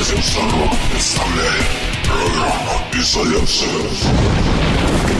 разных сторон представляет программа «Изоляция».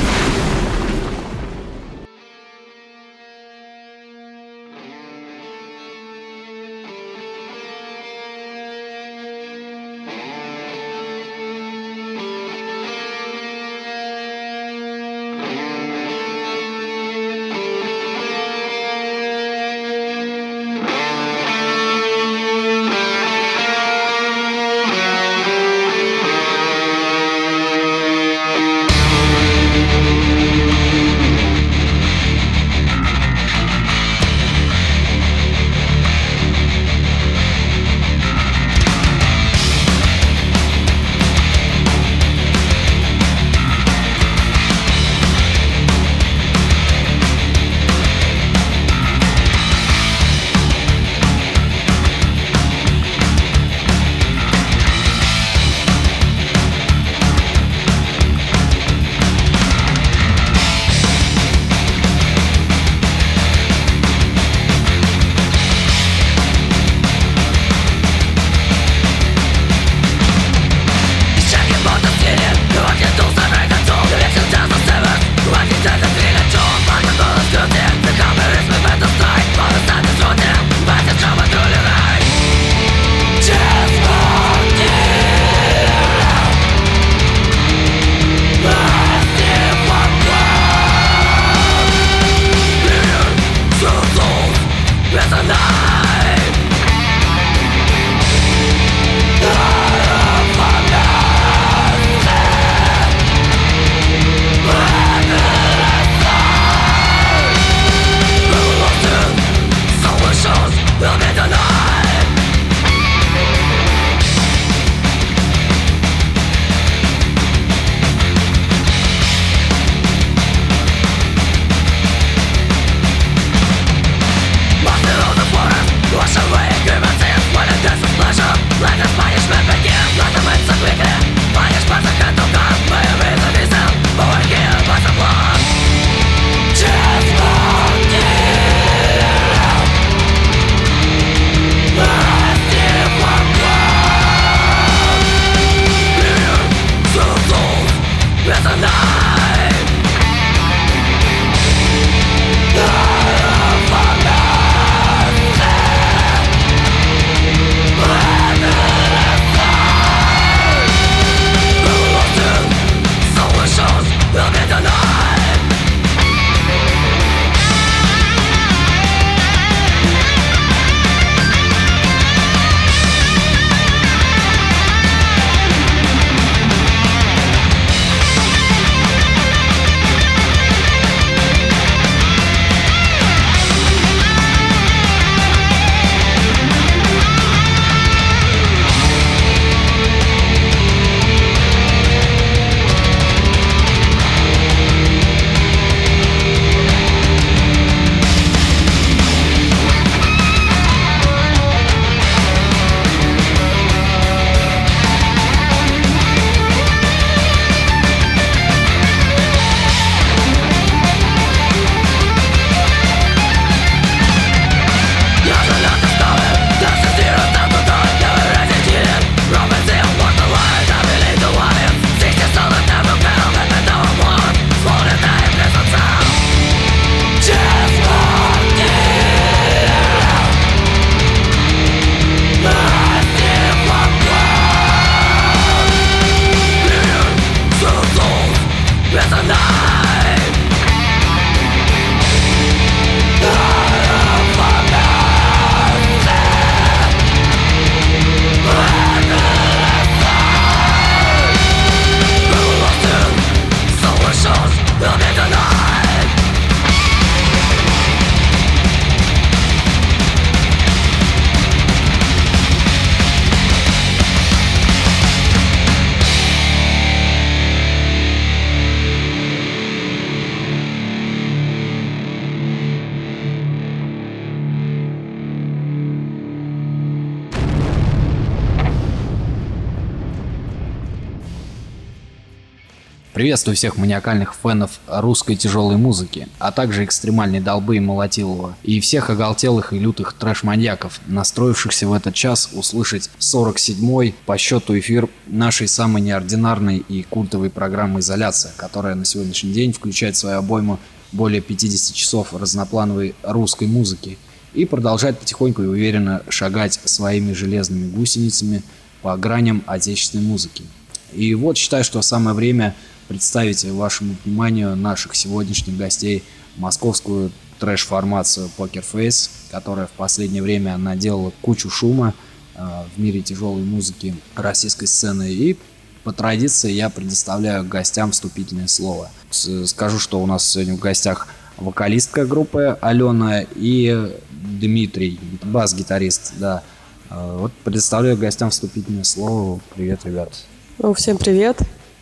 Приветствую всех маниакальных фенов русской тяжелой музыки, а также экстремальной долбы и молотилова, и всех оголтелых и лютых трэш-маньяков, настроившихся в этот час услышать 47-й по счету эфир нашей самой неординарной и культовой программы «Изоляция», которая на сегодняшний день включает в свою обойму более 50 часов разноплановой русской музыки и продолжает потихоньку и уверенно шагать своими железными гусеницами по граням отечественной музыки. И вот считаю, что самое время представить вашему вниманию наших сегодняшних гостей московскую трэш-формацию Poker Face, которая в последнее время наделала кучу шума э, в мире тяжелой музыки российской сцены. И по традиции я предоставляю гостям вступительное слово. Скажу, что у нас сегодня в гостях вокалистка группы Алена и Дмитрий, бас-гитарист, да. Э, вот предоставляю гостям вступительное слово. Привет, ребят. Ну, всем привет.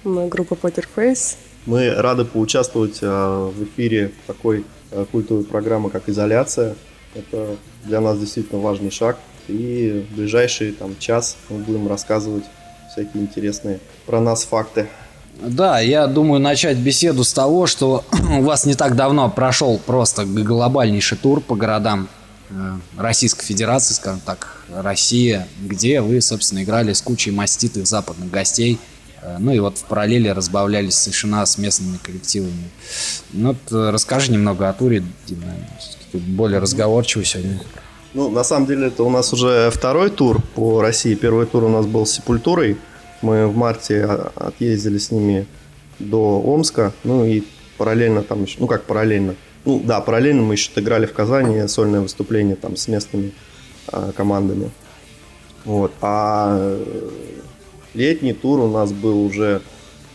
Мы группа Pokerface. Мы рады поучаствовать а, в эфире такой а, культовой программы, как «Изоляция». Это для нас действительно важный шаг. И в ближайший там, час мы будем рассказывать всякие интересные про нас факты. Да, я думаю начать беседу с того, что у вас не так давно прошел просто глобальнейший тур по городам э, Российской Федерации, скажем так, Россия, где вы, собственно, играли с кучей маститых западных гостей – ну и вот в параллели разбавлялись совершенно с местными коллективами. Ну вот э, расскажи немного о туре, Дима. Ты более разговорчивый сегодня. Ну, на самом деле, это у нас уже второй тур по России. Первый тур у нас был с Сепультурой. Мы в марте а, отъездили с ними до Омска. Ну и параллельно там еще, ну как параллельно, ну да, параллельно мы еще играли в Казани сольное выступление там с местными а, командами. Вот. А Летний тур у нас был уже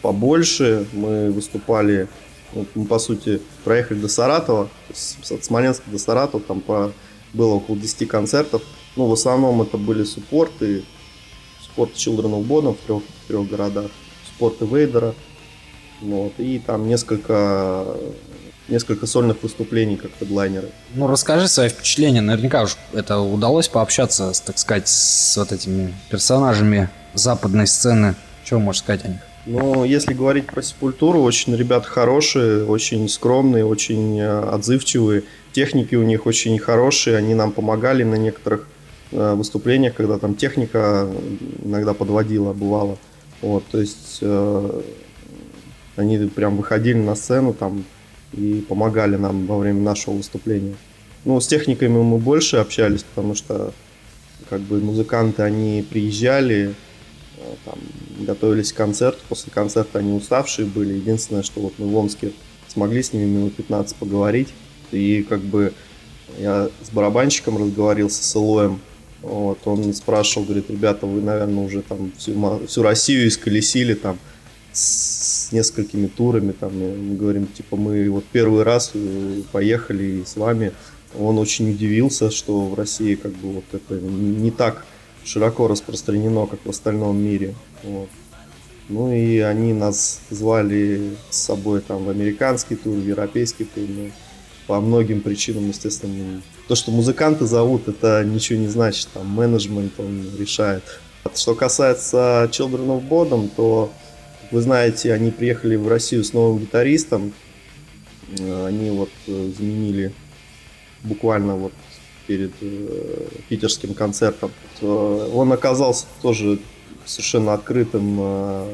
побольше. Мы выступали, ну, мы, по сути, проехали до Саратова, от Смоленска до Саратова, там по, было около 10 концертов. Ну, в основном это были суппорты, спорт Children of Bodom в трех, в трех городах, спорты Вейдера, вот, и там несколько несколько сольных выступлений как хедлайнеры. Ну, расскажи свои впечатления. Наверняка уж это удалось пообщаться, так сказать, с вот этими персонажами западной сцены. Что можешь сказать о них? Ну, если говорить про Сепультуру, очень ребята хорошие, очень скромные, очень э, отзывчивые. Техники у них очень хорошие, они нам помогали на некоторых э, выступлениях, когда там техника иногда подводила, бывало. Вот, то есть э, они прям выходили на сцену там и помогали нам во время нашего выступления. Ну, с техниками мы больше общались, потому что как бы музыканты, они приезжали, там, готовились к концерту, после концерта они уставшие были. Единственное, что вот мы в Омске смогли с ними минут 15 поговорить. И как бы я с барабанщиком разговорился с Илоем. Вот, он спрашивал, говорит, ребята, вы, наверное, уже там всю, всю Россию исколесили там с несколькими турами. Там, мы говорим, типа, мы вот первый раз э, поехали с вами. Он очень удивился, что в России как бы вот это не так широко распространено, как в остальном мире. Вот. Ну и они нас звали с собой там в американский тур, в европейский тур. Ну, по многим причинам, естественно. То, что музыканты зовут, это ничего не значит. Там менеджмент он решает. Что касается Children of Bodom, то, вы знаете, они приехали в Россию с новым гитаристом. Они вот э, заменили буквально вот перед э, питерским концертом. Он оказался тоже совершенно открытым э,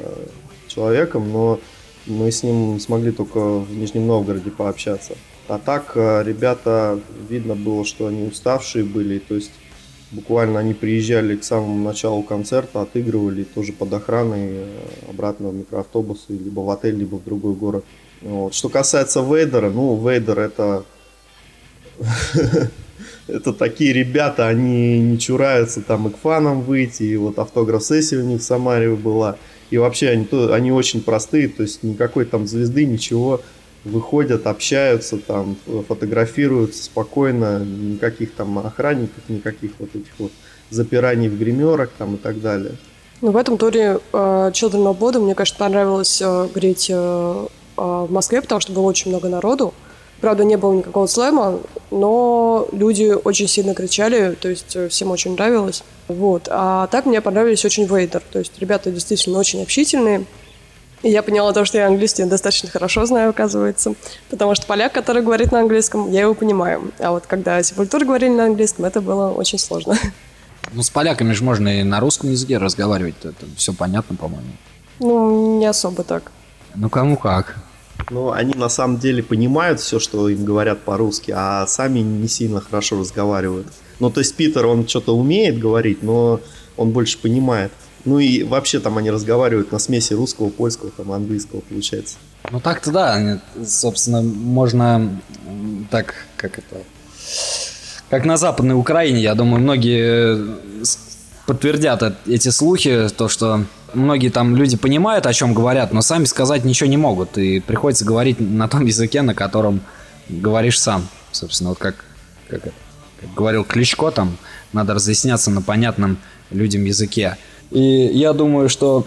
человеком, но мы с ним смогли только в Нижнем Новгороде пообщаться. А так э, ребята, видно было, что они уставшие были, то есть буквально они приезжали к самому началу концерта, отыгрывали тоже под охраной э, обратно в микроавтобусы, либо в отель, либо в другой город. Вот. Что касается Вейдера, ну, Вейдер это это такие ребята, они не чураются там и к фанам выйти, и вот автограф-сессия у них в Самаре была. И вообще они, то, они очень простые, то есть никакой там звезды, ничего. Выходят, общаются, там, фотографируются спокойно, никаких там охранников, никаких вот этих вот запираний в гримерах там и так далее. Ну, в этом туре uh, Children of Bodom, мне, конечно, понравилось uh, говорить uh, uh, в Москве, потому что было очень много народу. Правда, не было никакого слэма, но люди очень сильно кричали, то есть э, всем очень нравилось. Вот. А так мне понравились очень Вейдер. То есть ребята действительно очень общительные. И я поняла то, что я английский достаточно хорошо знаю, оказывается. Потому что поляк, который говорит на английском, я его понимаю. А вот когда Сепультура говорили на английском, это было очень сложно. Ну, с поляками же можно и на русском языке разговаривать. Это все понятно, по-моему. Ну, не особо так. Ну, кому как. Ну, они на самом деле понимают все, что им говорят по-русски, а сами не сильно хорошо разговаривают. Ну, то есть Питер, он что-то умеет говорить, но он больше понимает. Ну и вообще там они разговаривают на смеси русского, польского, там английского получается. Ну так-то да, собственно, можно так, как это, как на Западной Украине, я думаю, многие э, подтвердят эти слухи, то, что многие там люди понимают, о чем говорят, но сами сказать ничего не могут, и приходится говорить на том языке, на котором говоришь сам. Собственно, вот как, как, как говорил Кличко, там надо разъясняться на понятном людям языке. И я думаю, что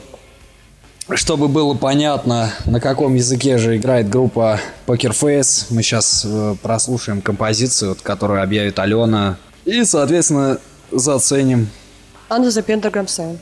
чтобы было понятно, на каком языке же играет группа Poker Face, мы сейчас э, прослушаем композицию, которую объявит Алена, и, соответственно, заценим. Under the Pentagram Sign.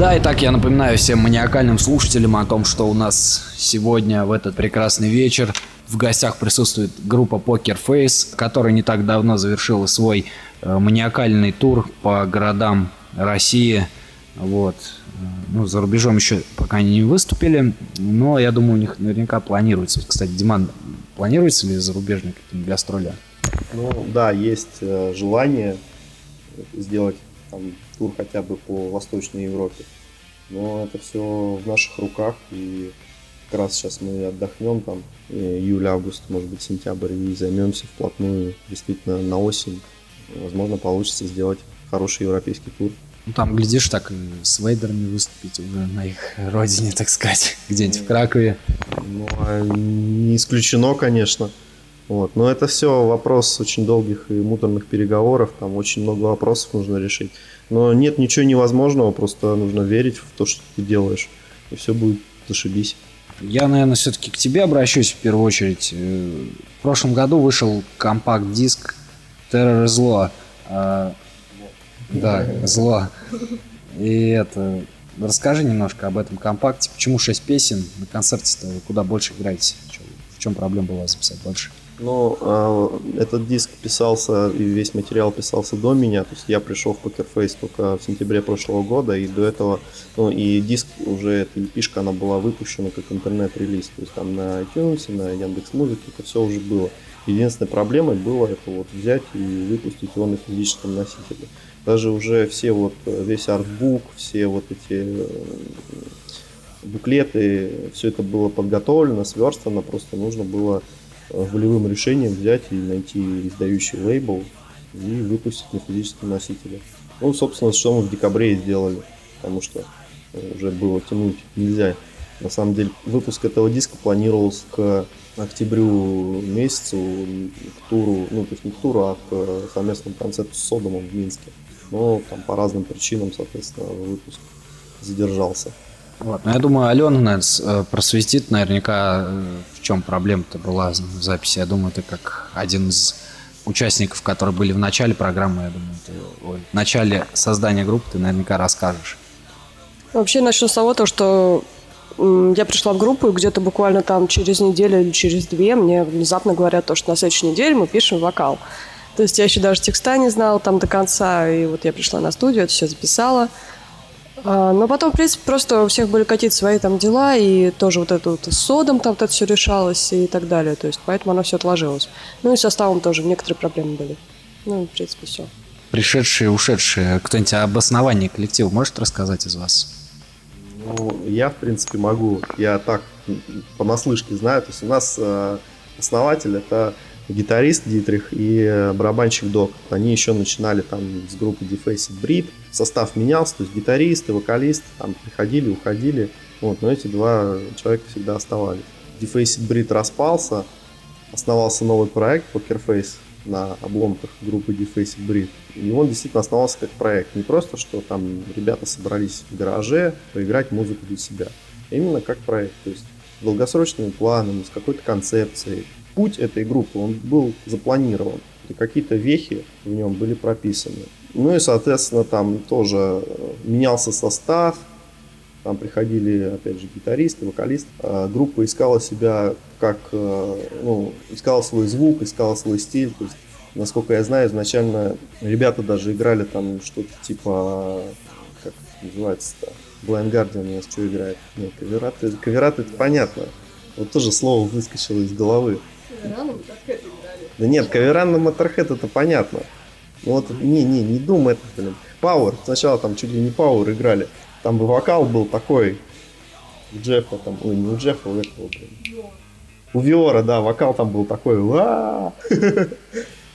Да, и так я напоминаю всем маниакальным слушателям о том, что у нас сегодня в этот прекрасный вечер в гостях присутствует группа Poker Face, которая не так давно завершила свой э, маниакальный тур по городам России. Вот. Ну, за рубежом еще пока они не выступили, но я думаю, у них наверняка планируется. Кстати, Диман, планируется ли зарубежные какие-нибудь гастроли? Ну, да, есть э, желание сделать там, тур хотя бы по Восточной Европе. Но это все в наших руках, и как раз сейчас мы отдохнем там июль, август, может быть, сентябрь, и займемся вплотную действительно на осень. Возможно, получится сделать хороший европейский тур. Ну, там, глядишь, так с Вейдерами выступить уже на их родине, так сказать, где-нибудь в Кракове. Ну, а не исключено, конечно. Вот. Но это все вопрос очень долгих и муторных переговоров, там очень много вопросов нужно решить. Но нет ничего невозможного, просто нужно верить в то, что ты делаешь, и все будет зашибись. Я, наверное, все-таки к тебе обращусь в первую очередь. Э, в прошлом году вышел компакт-диск Terror Зло. А, да, зло. И это... Расскажи немножко об этом компакте. Почему 6 песен? На концерте-то куда больше играете? В чем проблема была записать больше? Ну, э, этот диск писался, и весь материал писался до меня. То есть я пришел в Face только в сентябре прошлого года, и до этого, ну, и диск уже, эта EP, она была выпущена как интернет-релиз. То есть там на iTunes, на Яндекс Музыке это все уже было. Единственной проблемой было это вот взять и выпустить его на физическом носителе. Даже уже все вот, весь артбук, все вот эти э, буклеты, все это было подготовлено, сверстано, просто нужно было волевым решением взять и найти издающий лейбл и выпустить на физическом носителе. Ну, собственно, что мы в декабре и сделали, потому что э, уже было тянуть нельзя. На самом деле, выпуск этого диска планировался к октябрю месяцу, к туру, ну, то есть не к туру, а к совместному концерту с Содомом в Минске. Но там по разным причинам, соответственно, выпуск задержался. Вот. Но я думаю, Алена нас э, просветит наверняка, э, в чем проблема-то была в записи. Я думаю, ты как один из участников, которые были в начале программы, я думаю, ты, ой, в начале создания группы ты наверняка расскажешь. Вообще начну с того, то, что я пришла в группу, и где-то буквально там через неделю или через две мне внезапно говорят то, что на следующей неделе мы пишем вокал. То есть я еще даже текста не знала там до конца, и вот я пришла на студию, это все записала. А, но потом, в принципе, просто у всех были какие-то свои там дела, и тоже вот это вот с содом там вот это все решалось и так далее. То есть поэтому оно все отложилось. Ну и составом тоже некоторые проблемы были. Ну, в принципе, все. Пришедшие, ушедшие, кто-нибудь об основании коллектива может рассказать из вас? Ну, я, в принципе, могу. Я так понаслышке знаю. То есть у нас э, основатель это гитарист Дитрих и э, барабанщик Док. Они еще начинали там с группы Defaced Breed. Состав менялся, то есть гитарист и вокалист там приходили, уходили. Вот, но эти два человека всегда оставались. Defaced Breed распался, основался новый проект Pokerface на обломках группы Defaced Breed. И он действительно основался как проект. Не просто, что там ребята собрались в гараже поиграть музыку для себя. А именно как проект. То есть долгосрочными планами, с какой-то концепцией, путь этой группы, он был запланирован. И какие-то вехи в нем были прописаны. Ну и, соответственно, там тоже э, менялся состав, там приходили, опять же, гитаристы, вокалисты. А группа искала себя как, э, ну, искала свой звук, искала свой стиль. То есть, насколько я знаю, изначально ребята даже играли там что-то типа, как называется-то, Blind Guardian у нас что играет? Нет, кавераты, кавераты это понятно. Вот тоже слово выскочило из головы. Да нет, каверан на Моторхед это понятно. Ну вот, не, не, не думай это, блин. Пауэр, сначала там чуть ли не Пауэр играли. Там бы вокал был такой, у Джеффа там, ой, не у Джеффа, у этого, блин. У Виора, да, вокал там был такой,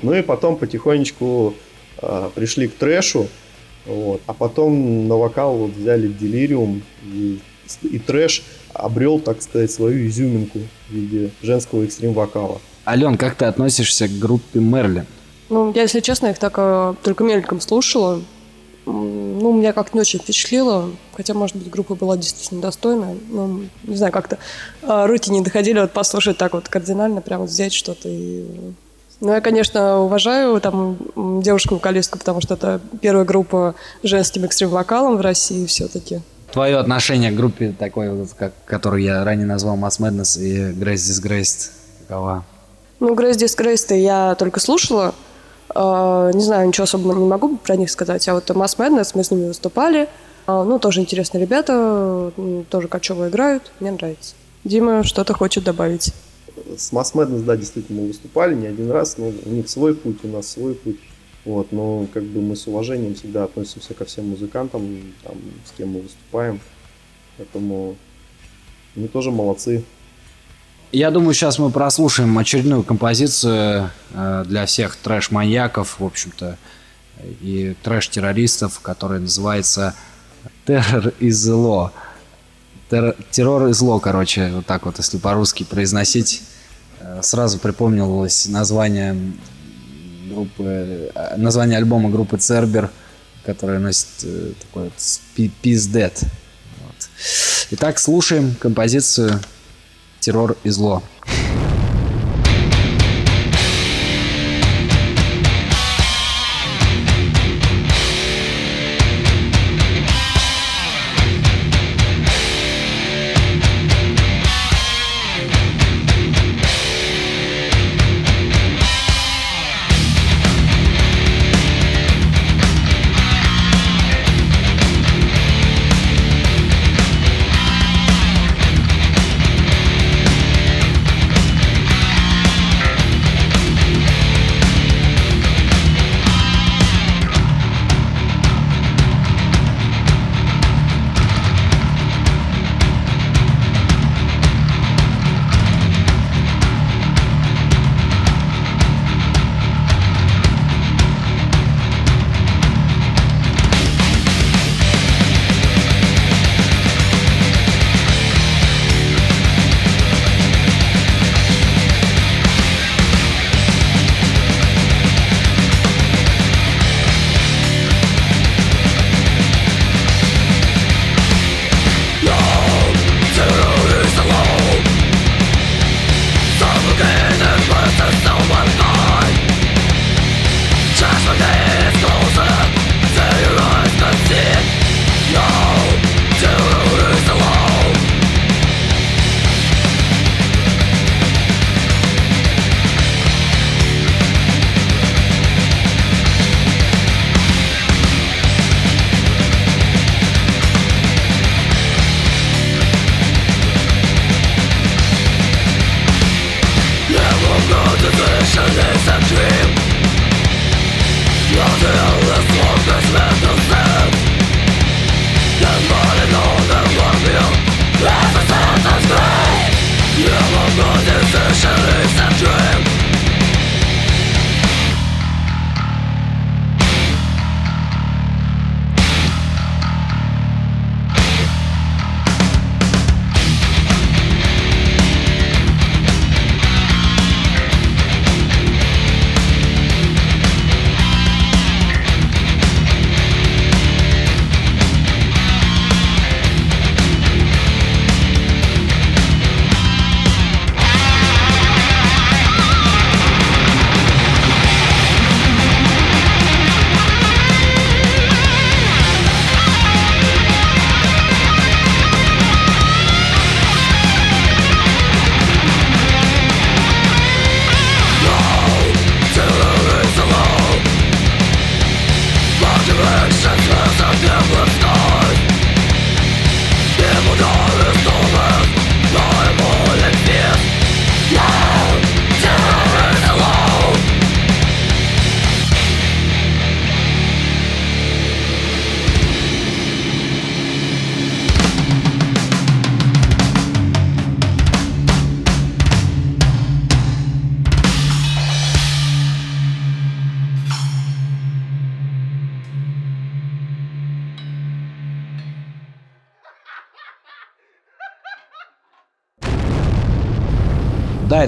Ну и потом потихонечку э, пришли к трэшу, вот, а потом на вокал вот взяли Делириум и, и трэш обрел, так сказать, свою изюминку в виде женского экстрим-вокала. Ален, как ты относишься к группе Мерлин? Ну, я, если честно, их так э, только мельком слушала. Ну, меня как-то не очень впечатлило. Хотя, может быть, группа была действительно достойная. Ну, не знаю, как-то э, руки не доходили вот послушать так вот кардинально, прямо взять что-то и ну, я, конечно, уважаю там девушку-вокалистку, потому что это первая группа женским экстрим-вокалом в России все-таки твое отношение к группе такой, вот, как, которую я ранее назвал Mass Madness и Grace Disgraced, какова? Ну, Grace Disgraced я только слушала. Uh, не знаю, ничего особо не могу про них сказать. А вот Mass Madness, мы с ними выступали. Uh, ну, тоже интересные ребята, тоже кочево играют. Мне нравится. Дима что-то хочет добавить. С Madness, да, действительно, мы выступали не один раз, но у них свой путь, у нас свой путь. Вот, но как бы мы с уважением всегда относимся ко всем музыкантам, там, с кем мы выступаем. Поэтому они тоже молодцы. Я думаю, сейчас мы прослушаем очередную композицию э, для всех трэш-маньяков, в общем-то, и трэш-террористов, которая называется «Террор и зло». Террор и зло, короче, вот так вот, если по-русски произносить. э, сразу припомнилось название группы, э, название альбома группы Цербер, которая носит э, такой вот Peace Dead. Вот. Итак, слушаем композицию «Террор и зло».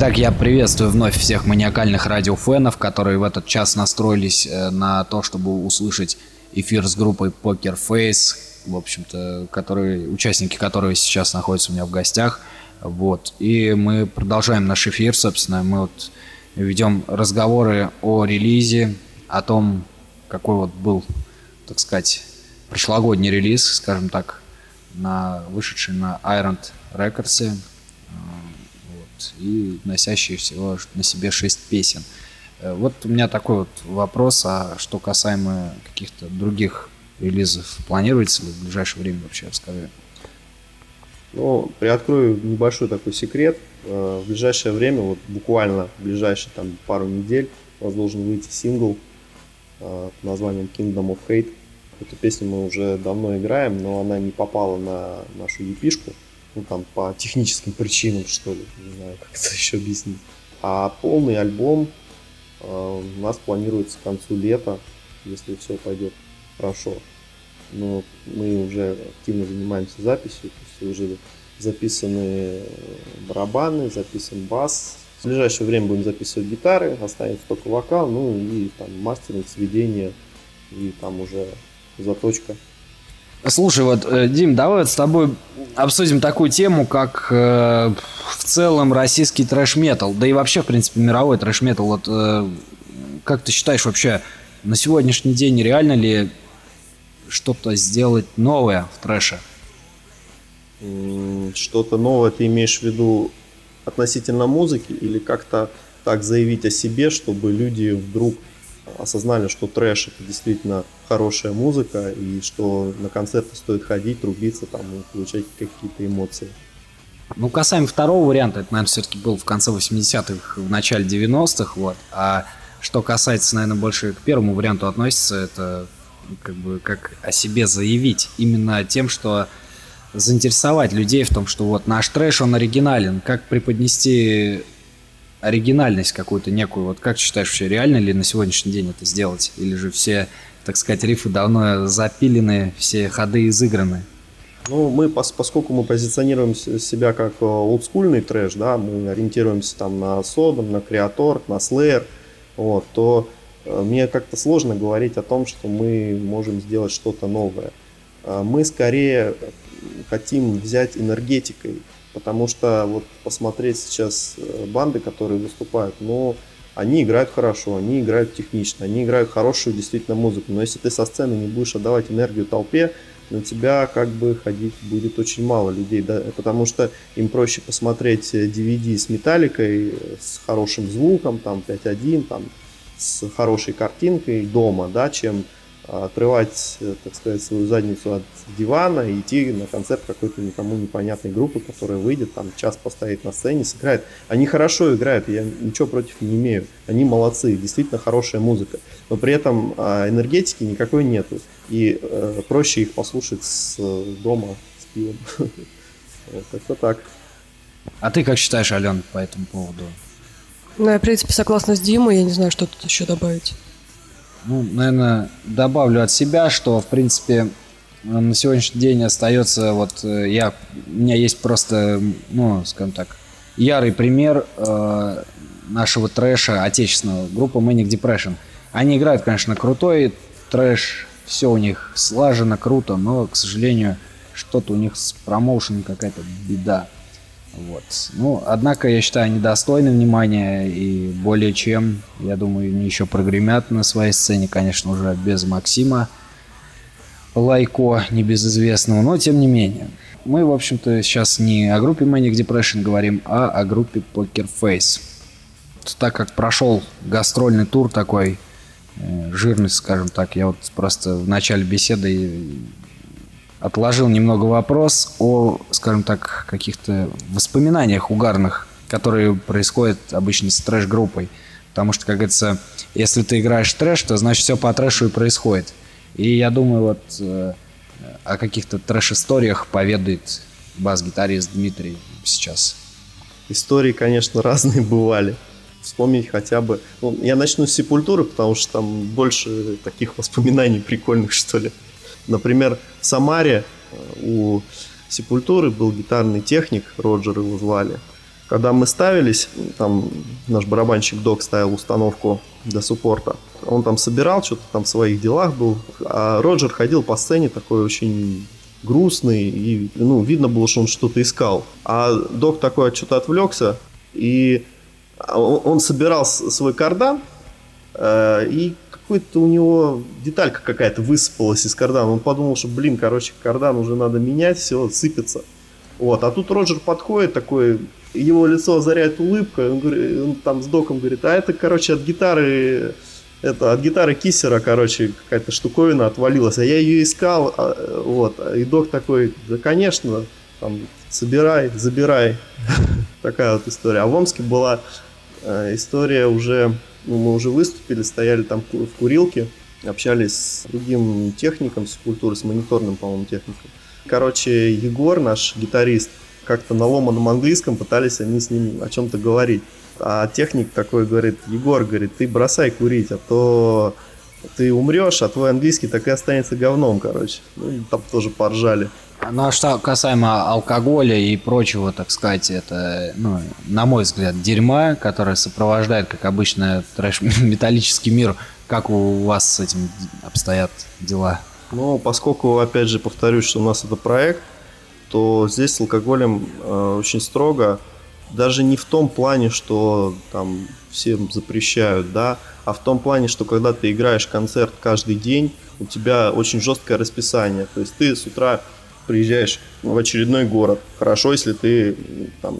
Итак, я приветствую вновь всех маниакальных радиофенов, которые в этот час настроились э, на то, чтобы услышать эфир с группой Poker Face, в общем-то, которые, участники которой сейчас находятся у меня в гостях. Вот. И мы продолжаем наш эфир, собственно, мы вот ведем разговоры о релизе, о том, какой вот был, так сказать, прошлогодний релиз, скажем так, на вышедший на Iron Records и носящие всего на себе шесть песен. Э, вот у меня такой вот вопрос, а что касаемо каких-то других релизов, планируется ли в ближайшее время вообще, расскажи. Ну, приоткрою небольшой такой секрет. Э, в ближайшее время, вот буквально в ближайшие там пару недель, у вас должен выйти сингл э, под названием Kingdom of Hate. Эту песню мы уже давно играем, но она не попала на нашу епишку ну там по техническим причинам, что ли, не знаю, как это еще объяснить. А полный альбом э, у нас планируется к концу лета, если все пойдет хорошо. Но мы уже активно занимаемся записью, то есть уже записаны барабаны, записан бас, В ближайшее время будем записывать гитары, останется только вокал, ну и там мастеринг, сведение и там уже заточка. Слушай, вот, э, Дим, давай вот с тобой обсудим такую тему, как э, в целом российский трэш-метал, да и вообще, в принципе, мировой трэш-метал. Вот, э, как ты считаешь вообще, на сегодняшний день реально ли что-то сделать новое в трэше? Что-то новое ты имеешь в виду относительно музыки или как-то так заявить о себе, чтобы люди вдруг осознали, что трэш это действительно хорошая музыка и что на концерты стоит ходить, трубиться там и получать какие-то эмоции. Ну, касаемо второго варианта, это, наверное, все-таки был в конце 80-х, в начале 90-х, вот. А что касается, наверное, больше к первому варианту относится, это как бы как о себе заявить. Именно тем, что заинтересовать людей в том, что вот наш трэш, он оригинален. Как преподнести оригинальность какую-то некую. Вот как считаешь, вообще реально ли на сегодняшний день это сделать? Или же все, так сказать, рифы давно запилены, все ходы изыграны? Ну, мы, поскольку мы позиционируем себя как э, олдскульный трэш, да, мы ориентируемся там на Содом, на Креатор, на Slayer, вот, то э, мне как-то сложно говорить о том, что мы можем сделать что-то новое. Э, мы скорее хотим взять энергетикой Потому что вот посмотреть сейчас э, банды, которые выступают, ну, они играют хорошо, они играют технично, они играют хорошую действительно музыку. Но если ты со сцены не будешь отдавать энергию толпе, на тебя как бы ходить будет очень мало людей, да, потому что им проще посмотреть DVD э, с металликой, э, с хорошим звуком, там 5.1, там с хорошей картинкой дома, да, чем отрывать, э, так сказать, свою задницу от дивана и идти на концерт какой-то никому непонятной группы, которая выйдет, там час постоит на сцене, сыграет. Они хорошо играют, я ничего против не имею. Они молодцы, действительно хорошая музыка. Но при этом а, энергетики никакой нету. И э, проще их послушать с э, дома с пивом. Это так. А ты как считаешь, Ален, по этому поводу? Ну, я, в принципе, согласна с Димой, я не знаю, что тут еще добавить. Ну, наверное, добавлю от себя, что, в принципе, на сегодняшний день остается вот э, я у меня есть просто ну скажем так ярый пример э, нашего трэша отечественного группа Manic Depression. Они играют конечно крутой трэш все у них слажено круто но к сожалению что-то у них с промоушеном какая-то беда вот. Ну, однако, я считаю, они достойны внимания и более чем, я думаю, они еще прогремят на своей сцене, конечно, уже без Максима Лайко, небезызвестного, но тем не менее. Мы, в общем-то, сейчас не о группе Manic Depression говорим, а о группе Poker Face. Так как прошел гастрольный тур такой, э, жирный, скажем так, я вот просто в начале беседы отложил немного вопрос о, скажем так, каких-то воспоминаниях угарных, которые происходят обычно с трэш-группой. Потому что, как говорится, если ты играешь трэш, то значит все по трэшу и происходит. И я думаю, вот э, о каких-то трэш-историях поведает бас-гитарист Дмитрий сейчас. Истории, конечно, разные бывали. Вспомнить хотя бы... Ну, я начну с Сепультуры, потому что там больше таких воспоминаний прикольных, что ли. Например, в Самаре э, у Сепультуры был гитарный техник, Роджер его звали. Когда мы ставились, там наш барабанщик Док ставил установку для суппорта. Он там собирал, что-то там в своих делах был. А Роджер ходил по сцене такой очень грустный, и ну, видно было, что он что-то искал. А Док такой что-то отвлекся, и он собирал свой кардан, э, и какой-то у него деталька какая-то высыпалась из кардана. Он подумал, что, блин, короче, кардан уже надо менять, все, сыпется. Вот, а тут Роджер подходит такой, его лицо озаряет улыбка, он, говорит, он там с доком говорит, а это, короче, от гитары, это от гитары Киссера, короче, какая-то штуковина отвалилась, а я ее искал, а, вот, и док такой, да, конечно, там, собирай, забирай, такая вот история. А в Омске была э, история уже ну, мы уже выступили, стояли там в курилке, общались с другим техником с культуры, с мониторным, по-моему, техником. Короче, Егор, наш гитарист, как-то на ломаном английском пытались они с ним о чем-то говорить. А техник такой говорит, Егор, говорит, ты бросай курить, а то ты умрешь, а твой английский так и останется говном, короче. Ну, там тоже поржали. Ну а что касаемо алкоголя и прочего, так сказать, это, ну, на мой взгляд, дерьма, которое сопровождает, как обычно, трэш-металлический мир. Как у вас с этим обстоят дела? Ну, поскольку, опять же, повторюсь, что у нас это проект, то здесь с алкоголем э, очень строго. Даже не в том плане, что там всем запрещают, да, а в том плане, что когда ты играешь концерт каждый день, у тебя очень жесткое расписание. То есть ты с утра приезжаешь в очередной город. Хорошо, если ты там,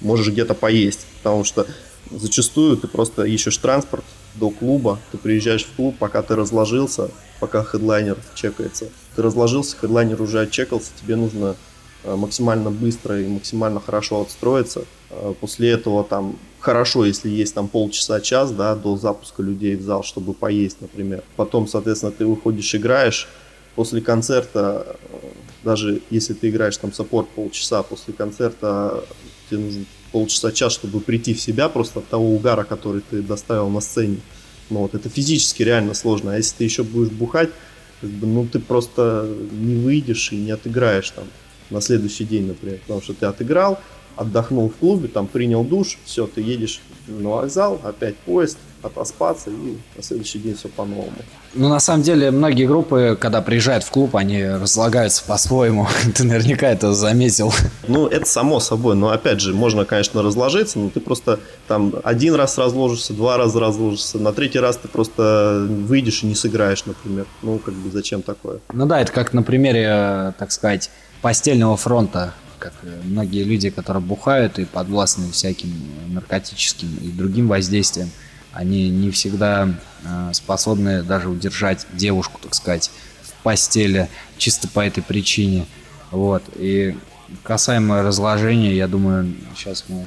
можешь где-то поесть, потому что зачастую ты просто ищешь транспорт до клуба, ты приезжаешь в клуб, пока ты разложился, пока хедлайнер чекается. Ты разложился, хедлайнер уже отчекался, тебе нужно э, максимально быстро и максимально хорошо отстроиться. Э, после этого там хорошо, если есть там полчаса-час, да, до запуска людей в зал, чтобы поесть, например. Потом, соответственно, ты выходишь, играешь. После концерта, э, даже если ты играешь там саппорт полчаса, после концерта тебе нужно полчаса-час, чтобы прийти в себя просто от того угара, который ты доставил на сцене. Ну вот, это физически реально сложно. А если ты еще будешь бухать, как бы, ну ты просто не выйдешь и не отыграешь там на следующий день, например, потому что ты отыграл, отдохнул в клубе, там принял душ, все, ты едешь на вокзал, опять поезд, отоспаться и на следующий день все по-новому. Ну, на самом деле, многие группы, когда приезжают в клуб, они разлагаются по-своему. Ты наверняка это заметил. Ну, это само собой. Но, опять же, можно, конечно, разложиться, но ты просто там один раз разложишься, два раза разложишься, на третий раз ты просто выйдешь и не сыграешь, например. Ну, как бы, зачем такое? Ну да, это как на примере, так сказать, постельного фронта как многие люди, которые бухают и подвластны всяким наркотическим и другим воздействиям, они не всегда э, способны даже удержать девушку, так сказать, в постели чисто по этой причине. Вот. И касаемо разложения, я думаю, сейчас мы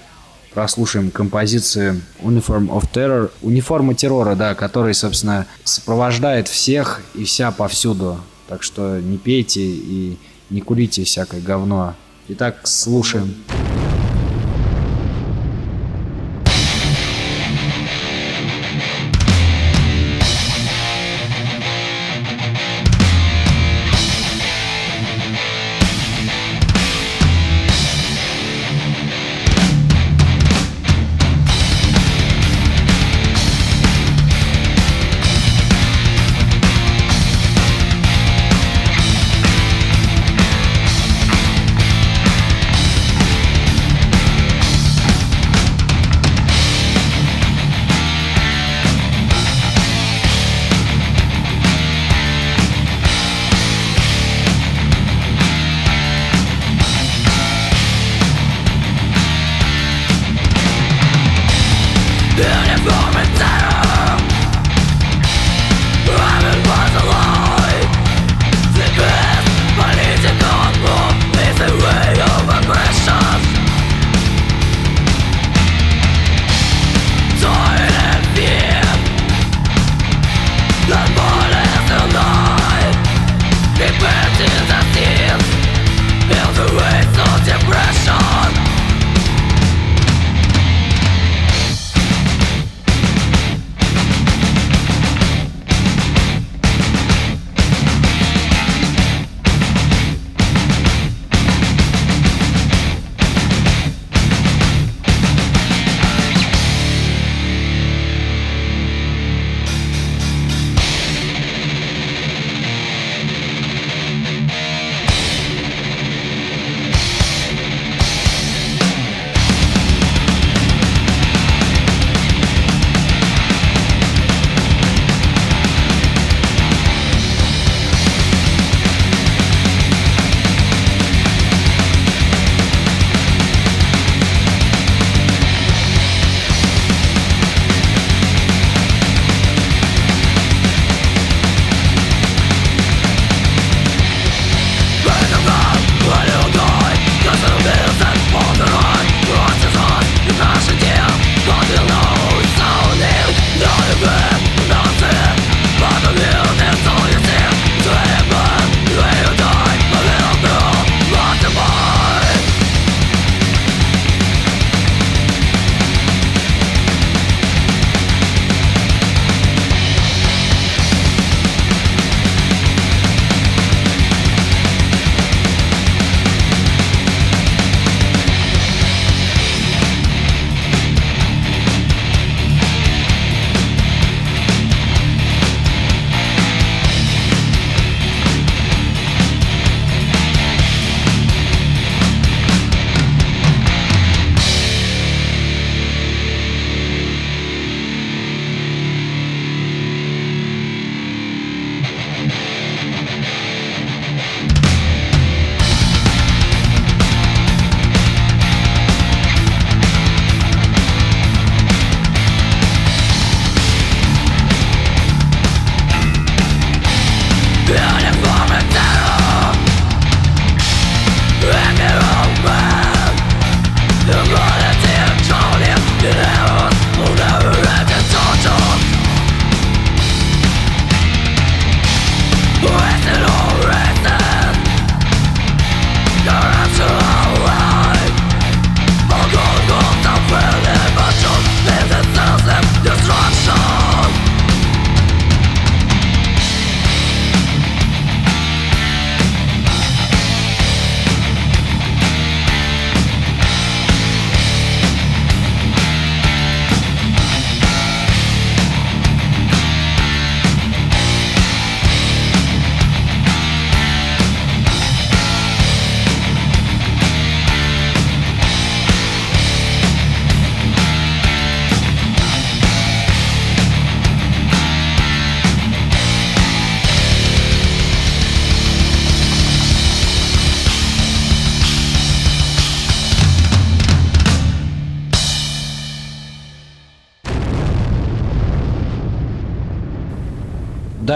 прослушаем композицию Uniform of Terror, униформа террора, да, который, собственно, сопровождает всех и вся повсюду. Так что не пейте и не курите всякое говно. Итак, слушаем.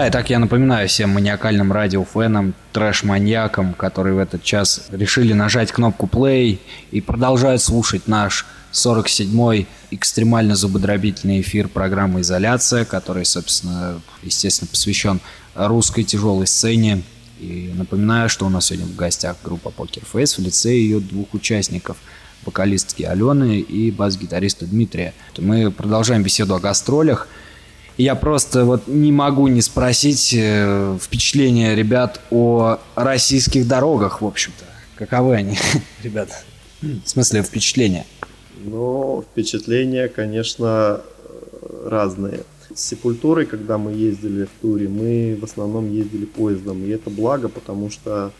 Да, так я напоминаю всем маниакальным радиофенам, трэш-маньякам, которые в этот час решили нажать кнопку play и продолжают слушать наш 47-й экстремально зубодробительный эфир программы «Изоляция», который, собственно, естественно, посвящен русской тяжелой сцене. И напоминаю, что у нас сегодня в гостях группа Poker Face в лице ее двух участников – вокалистки Алены и бас-гитариста Дмитрия. Мы продолжаем беседу о гастролях – я просто вот не могу не спросить э, впечатления ребят о российских дорогах, в общем-то. Каковы они, ребята? В смысле впечатления? Ну, впечатления, конечно, разные. С Сепультурой, когда мы ездили в туре, мы в основном ездили поездом. И это благо, потому что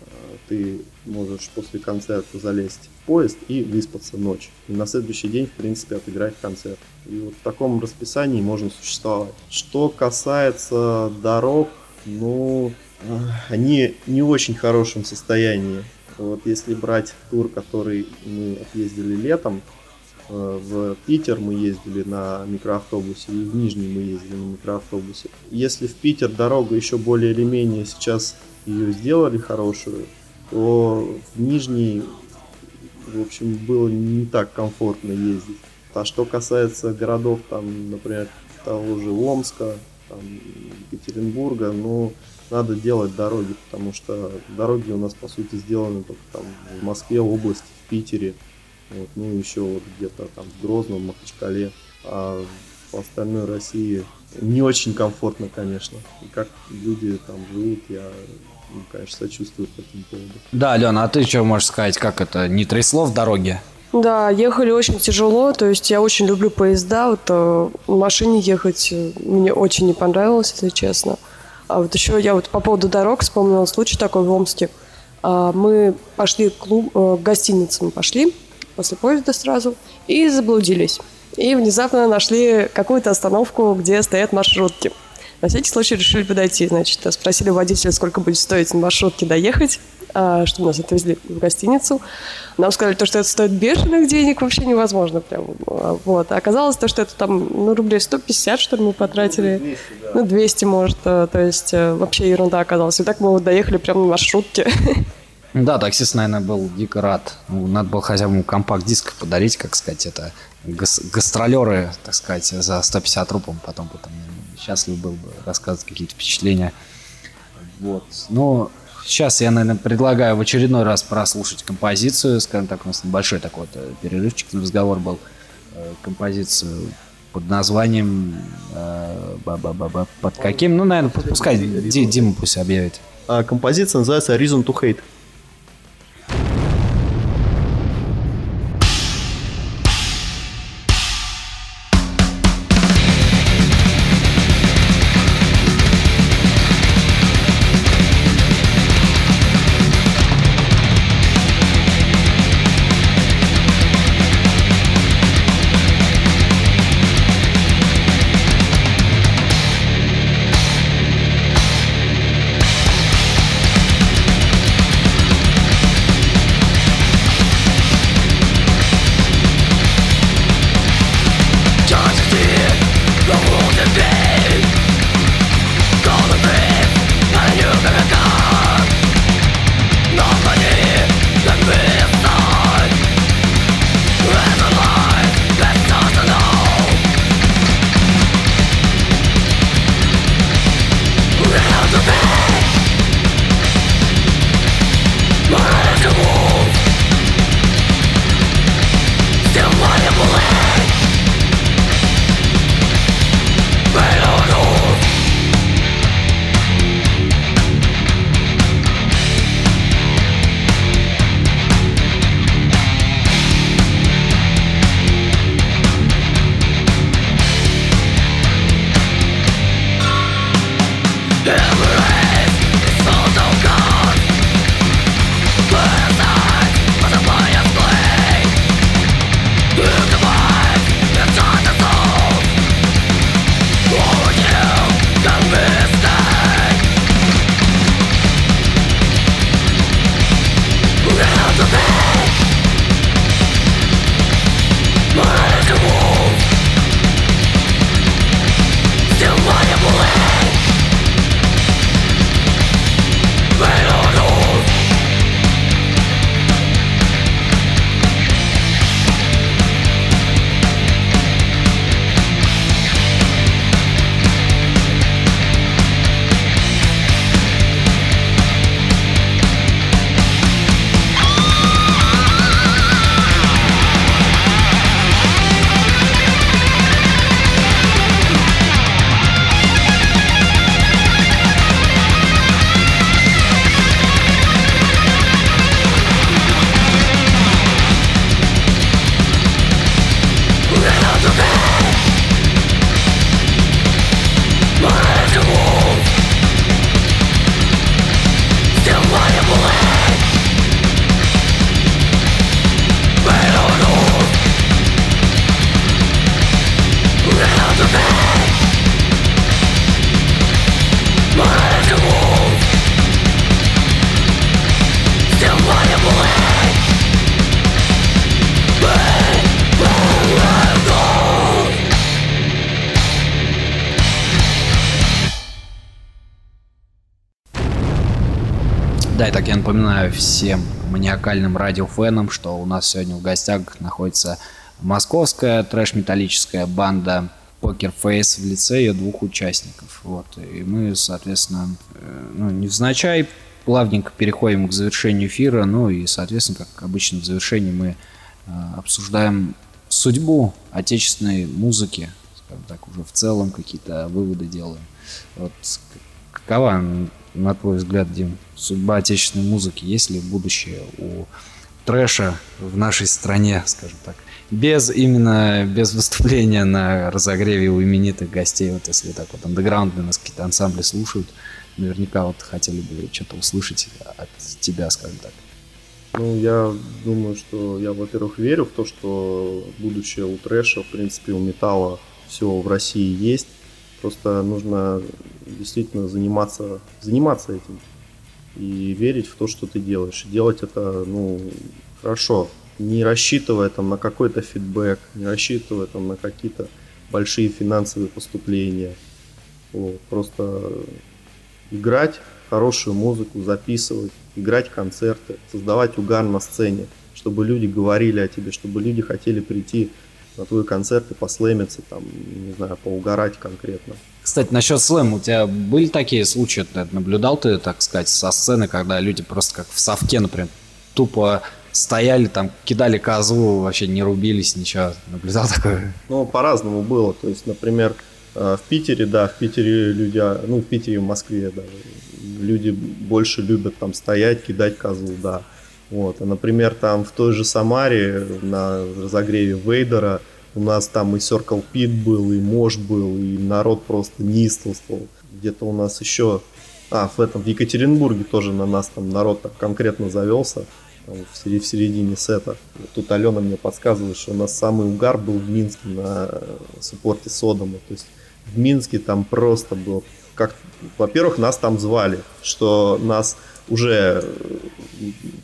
э, ты можешь после концерта залезть в поезд и выспаться ночь. И на следующий день, в принципе, отыграть концерт. И вот в таком расписании можно существовать. Что касается дорог, ну, они не в очень хорошем состоянии. Вот если брать тур, который мы отъездили летом, э, в Питер мы ездили на микроавтобусе, и в Нижний мы ездили на микроавтобусе. Если в Питер дорога еще более или менее сейчас ее сделали хорошую, то в Нижний, в общем, было не так комфортно ездить. А что касается городов, там, например, того же Омска, там, Екатеринбурга, ну, надо делать дороги, потому что дороги у нас, по сути, сделаны только там в Москве, области, в Питере, вот, ну, еще вот где-то там в Грозном, в Махачкале, а по остальной России не очень комфортно, конечно. И как люди там живут, я, ну, конечно, сочувствую по этому поводу. Да, Алена, а ты что можешь сказать, как это, не трясло в дороге? Да, ехали очень тяжело, то есть я очень люблю поезда, вот э, в машине ехать э, мне очень не понравилось, если честно. А вот еще я вот по поводу дорог вспомнила случай такой в Омске. А, мы пошли к клуб, э, в гостиницу мы пошли после поезда сразу и заблудились. И внезапно нашли какую-то остановку, где стоят маршрутки. На всякий случай решили подойти, значит, спросили водителя, сколько будет стоить на маршрутке доехать. А, что нас отвезли в гостиницу. Нам сказали, то, что это стоит бешеных денег, вообще невозможно. Прям. Вот. А оказалось то, что это там ну, рублей 150, что ли, мы потратили. 200, да. Ну, 200, может. Э, то есть э, вообще ерунда оказалась. И так мы вот доехали прямо на маршрутке. Да, таксист, наверное, был дико рад. Ну, надо было хотя бы компакт-диск подарить, как сказать, это гас- гастролеры, так сказать, за 150 рублей, потом бы там счастлив был бы рассказывать какие-то впечатления. Вот. Но Сейчас я, наверное, предлагаю в очередной раз прослушать композицию. Скажем так, у нас небольшой такой вот э, перерывчик разговор был. Э, композицию под названием э, ба -ба -ба под каким? Ну, наверное, пускай Дима пусть объявит. А композиция называется Reason to Hate. Да, и так я напоминаю всем маниакальным радиофенам, что у нас сегодня в гостях находится московская трэш-металлическая банда Poker Face в лице ее двух участников. Вот. И мы, соответственно, э, ну, невзначай плавненько переходим к завершению эфира. Ну и, соответственно, как обычно в завершении мы э, обсуждаем судьбу отечественной музыки, скажем так, уже в целом какие-то выводы делаем. Вот какова, на твой взгляд, Дим, судьба отечественной музыки? Есть ли будущее у трэша в нашей стране, скажем так? Без именно, без выступления на разогреве у именитых гостей, вот если так вот андеграундные нас какие-то ансамбли слушают, наверняка вот хотели бы что-то услышать от тебя, скажем так. Ну, я думаю, что я, во-первых, верю в то, что будущее у трэша, в принципе, у металла все в России есть. Просто нужно действительно заниматься, заниматься этим и верить в то, что ты делаешь. Делать это, ну, хорошо, не рассчитывая там на какой-то фидбэк, не рассчитывая там на какие-то большие финансовые поступления. Вот, просто играть хорошую музыку, записывать, играть концерты, создавать угар на сцене, чтобы люди говорили о тебе, чтобы люди хотели прийти на твой концерт и послэмиться, там, не знаю, поугарать конкретно. Кстати, насчет слэма, у тебя были такие случаи, ты наблюдал ты, так сказать, со сцены, когда люди просто как в совке, например, тупо стояли там, кидали козу, вообще не рубились, ничего. Наблюдал такое? Ну, по-разному было. То есть, например, э, в Питере, да, в Питере люди, ну, в Питере и в Москве даже, люди больше любят там стоять, кидать козу, да. Вот. А, например, там в той же Самаре на разогреве Вейдера у нас там и Circle Pit был, и Мош был, и народ просто неистовствовал. Где-то у нас еще... А, в этом, в Екатеринбурге тоже на нас там народ так конкретно завелся там, в середине сета. Тут Алена мне подсказывает, что у нас самый угар был в Минске на суппорте Содома. То есть в Минске там просто было как, во-первых, нас там звали, что нас уже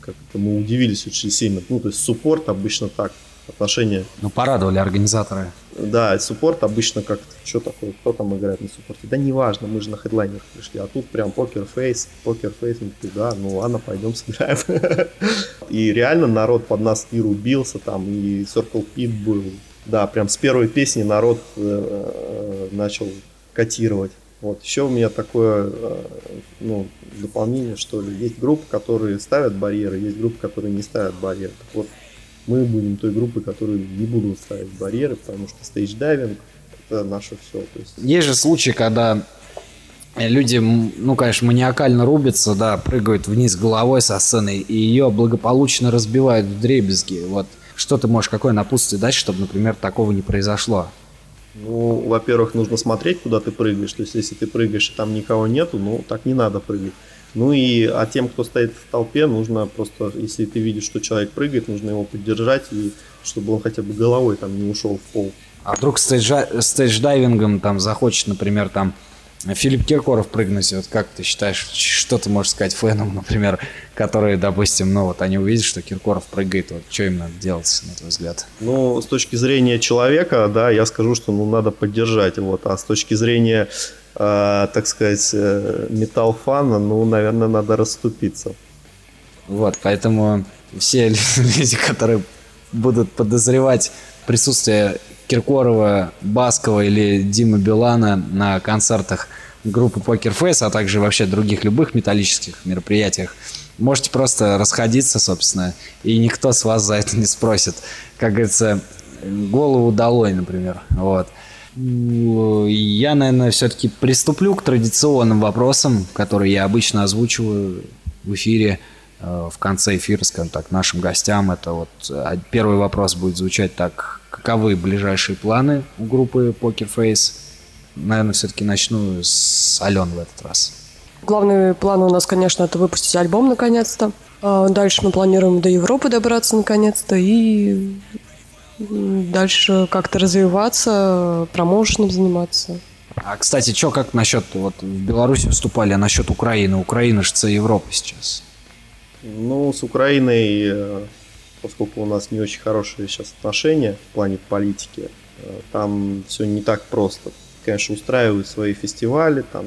как мы удивились очень сильно. Ну, то есть support обычно так отношения. Ну, порадовали организаторы. Да, support обычно как-то, что такое, кто там играет на support е? Да неважно, мы же на хедлайнер пришли, а тут прям PokerFace, PokerFace, мы такие, да, ну ладно, пойдем сыграем. И реально народ под нас и рубился там, и Circle Pit был. Да, прям с первой песни народ э, э, начал котировать. Вот. Еще у меня такое ну, дополнение, что ли. Есть группы, которые ставят барьеры, есть группы, которые не ставят барьеры. Так вот, мы будем той группы, которые не будут ставить барьеры, потому что stage diving – это наше все. То есть... есть же случаи, когда люди, ну, конечно, маниакально рубятся, да, прыгают вниз головой со сцены, и ее благополучно разбивают в дребезги. Вот что ты можешь, какое напутствие дать, чтобы, например, такого не произошло? Ну, во-первых, нужно смотреть, куда ты прыгаешь. То есть, если ты прыгаешь, и там никого нету, ну, так не надо прыгать. Ну и а тем, кто стоит в толпе, нужно просто, если ты видишь, что человек прыгает, нужно его поддержать, и чтобы он хотя бы головой там не ушел в пол. А вдруг stage diving ом там захочет, например, там Филипп Киркоров прыгнуть, вот как ты считаешь, что ты можешь сказать фэнам, например, которые, допустим, ну вот они увидят, что Киркоров прыгает, вот что им надо делать, на твой взгляд? Ну, с точки зрения человека, да, я скажу, что ну надо поддержать, вот, а с точки зрения э, так сказать, э, металл-фана, ну, наверное, надо расступиться. Вот, поэтому все люди, которые будут подозревать присутствие Киркорова, Баскова или Димы Билана на концертах группы Poker Face, а также вообще других любых металлических мероприятиях, можете просто расходиться, собственно, и никто с вас за это не спросит. Как говорится, голову долой, например. Вот. Я, наверное, все-таки приступлю к традиционным вопросам, которые я обычно озвучиваю в эфире, э, в конце эфира, скажем так, нашим гостям. Это вот э, первый вопрос будет звучать так. Каковы ближайшие планы у группы Poker Face? Наверное, все-таки начну с Ален в этот раз. Главный план у нас, конечно, это выпустить альбом наконец-то. А дальше мы планируем до Европы добраться наконец-то и дальше как-то развиваться, промоушеном заниматься. А, кстати, что, как насчет, вот в Беларуси выступали, а насчет Украины? Украина же Европа сейчас. Ну, с Украиной, э, поскольку у нас не очень хорошие сейчас отношения в плане политики, э, там все не так просто. Конечно, устраивают свои фестивали, там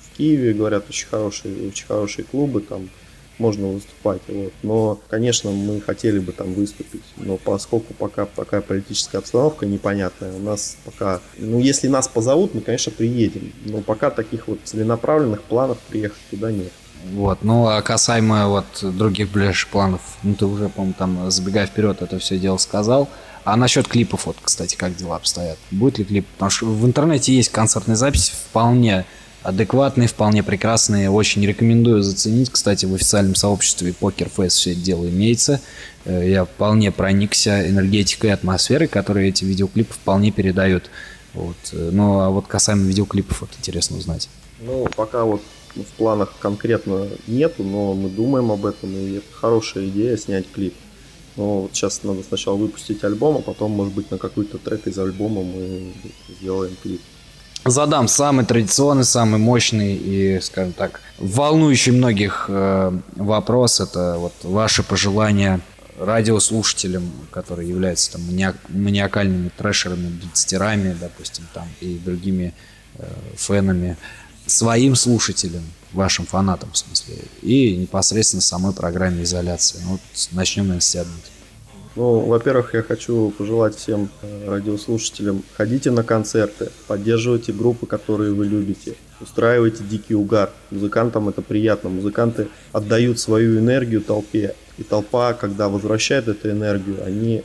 в Киеве, говорят, очень хорошие, очень хорошие клубы, там можно выступать. Вот. Но, конечно, мы хотели бы там выступить. Но поскольку пока такая политическая обстановка непонятная, у нас пока... Ну, если нас позовут, мы, конечно, приедем. Но пока таких вот целенаправленных планов приехать туда нет. Вот, ну а касаемо вот других ближайших планов, ну ты уже, по-моему, там забегая вперед это все дело сказал. А насчет клипов, вот, кстати, как дела обстоят? Будет ли клип? Потому что в интернете есть концертные записи вполне адекватные, вполне прекрасные. Очень рекомендую заценить. Кстати, в официальном сообществе Face все это дело имеется. Э, я вполне проникся энергетикой и атмосферой, которые эти видеоклипы вполне передают. Вот. Э, ну, а вот касаемо видеоклипов, вот интересно узнать. Ну, пока вот в планах конкретно нету, но мы думаем об этом, и это хорошая идея снять клип. Но вот сейчас надо сначала выпустить альбом, а потом, может быть, на какой-то трек из альбома мы сделаем клип. Задам самый традиционный, самый мощный и, скажем так, волнующий многих э, вопрос. Это вот ваши пожелания радиослушателям, которые являются там маниак, маниакальными трэшерами, битстерами, допустим, там и другими э, фенами своим слушателям, вашим фанатам, в смысле, и непосредственно самой программе изоляции. Ну, вот начнем, наверное, с тебя, Ну, во-первых, я хочу пожелать всем э, радиослушателям, ходите на концерты, поддерживайте группы, которые вы любите, устраивайте дикий угар. Музыкантам это приятно. Музыканты отдают свою энергию толпе, и толпа, когда возвращает эту энергию, они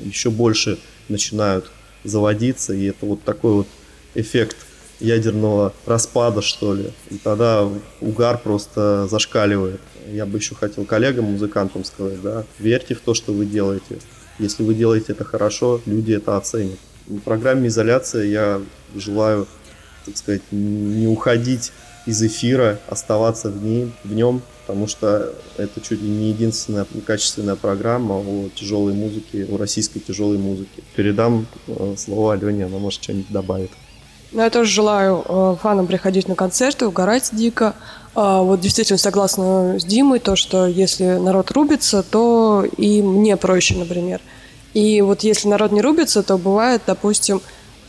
еще больше начинают заводиться, и это вот такой вот эффект ядерного распада, что ли. И тогда угар просто зашкаливает. Я бы еще хотел коллегам, музыкантам сказать, да, верьте в то, что вы делаете. Если вы делаете это хорошо, люди это оценят. В программе изоляция я желаю, так сказать, не уходить из эфира, оставаться в, ней, в нем, потому что это чуть ли не единственная качественная программа о тяжелой музыке, о российской тяжелой музыке. Передам э, слово Алене, она может что-нибудь добавить. Ну, я тоже желаю э, фанам приходить на концерты, угорать дико. Э, вот действительно согласна с Димой, то, что если народ рубится, то и мне проще, например. И вот если народ не рубится, то бывает, допустим,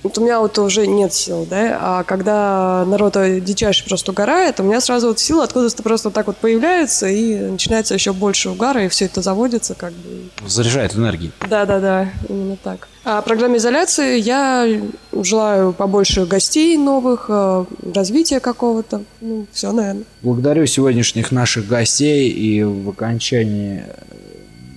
вот у меня вот уже нет сил, да, а когда народ дичайше просто угорает, у меня сразу вот силы откуда-то просто так вот появляются, и начинается еще больше угара, и все это заводится как бы. Заряжает энергией. Да-да-да, именно так. А программе изоляции я желаю побольше гостей новых, э, развития какого-то, ну, все, наверное. Благодарю сегодняшних наших гостей, и в окончании, э,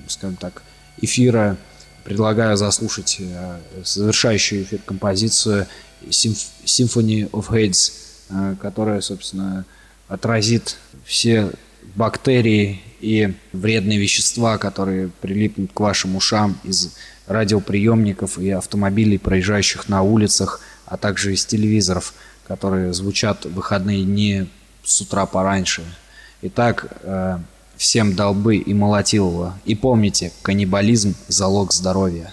скажем так, эфира предлагаю заслушать э, завершающую эфир композицию Symphony of Hades, э, которая, собственно, отразит все бактерии и вредные вещества, которые прилипнут к вашим ушам из радиоприемников и автомобилей, проезжающих на улицах, а также из телевизоров, которые звучат в выходные дни с утра пораньше. Итак, э, Всем долбы и молотилова. И помните, каннибализм – залог здоровья.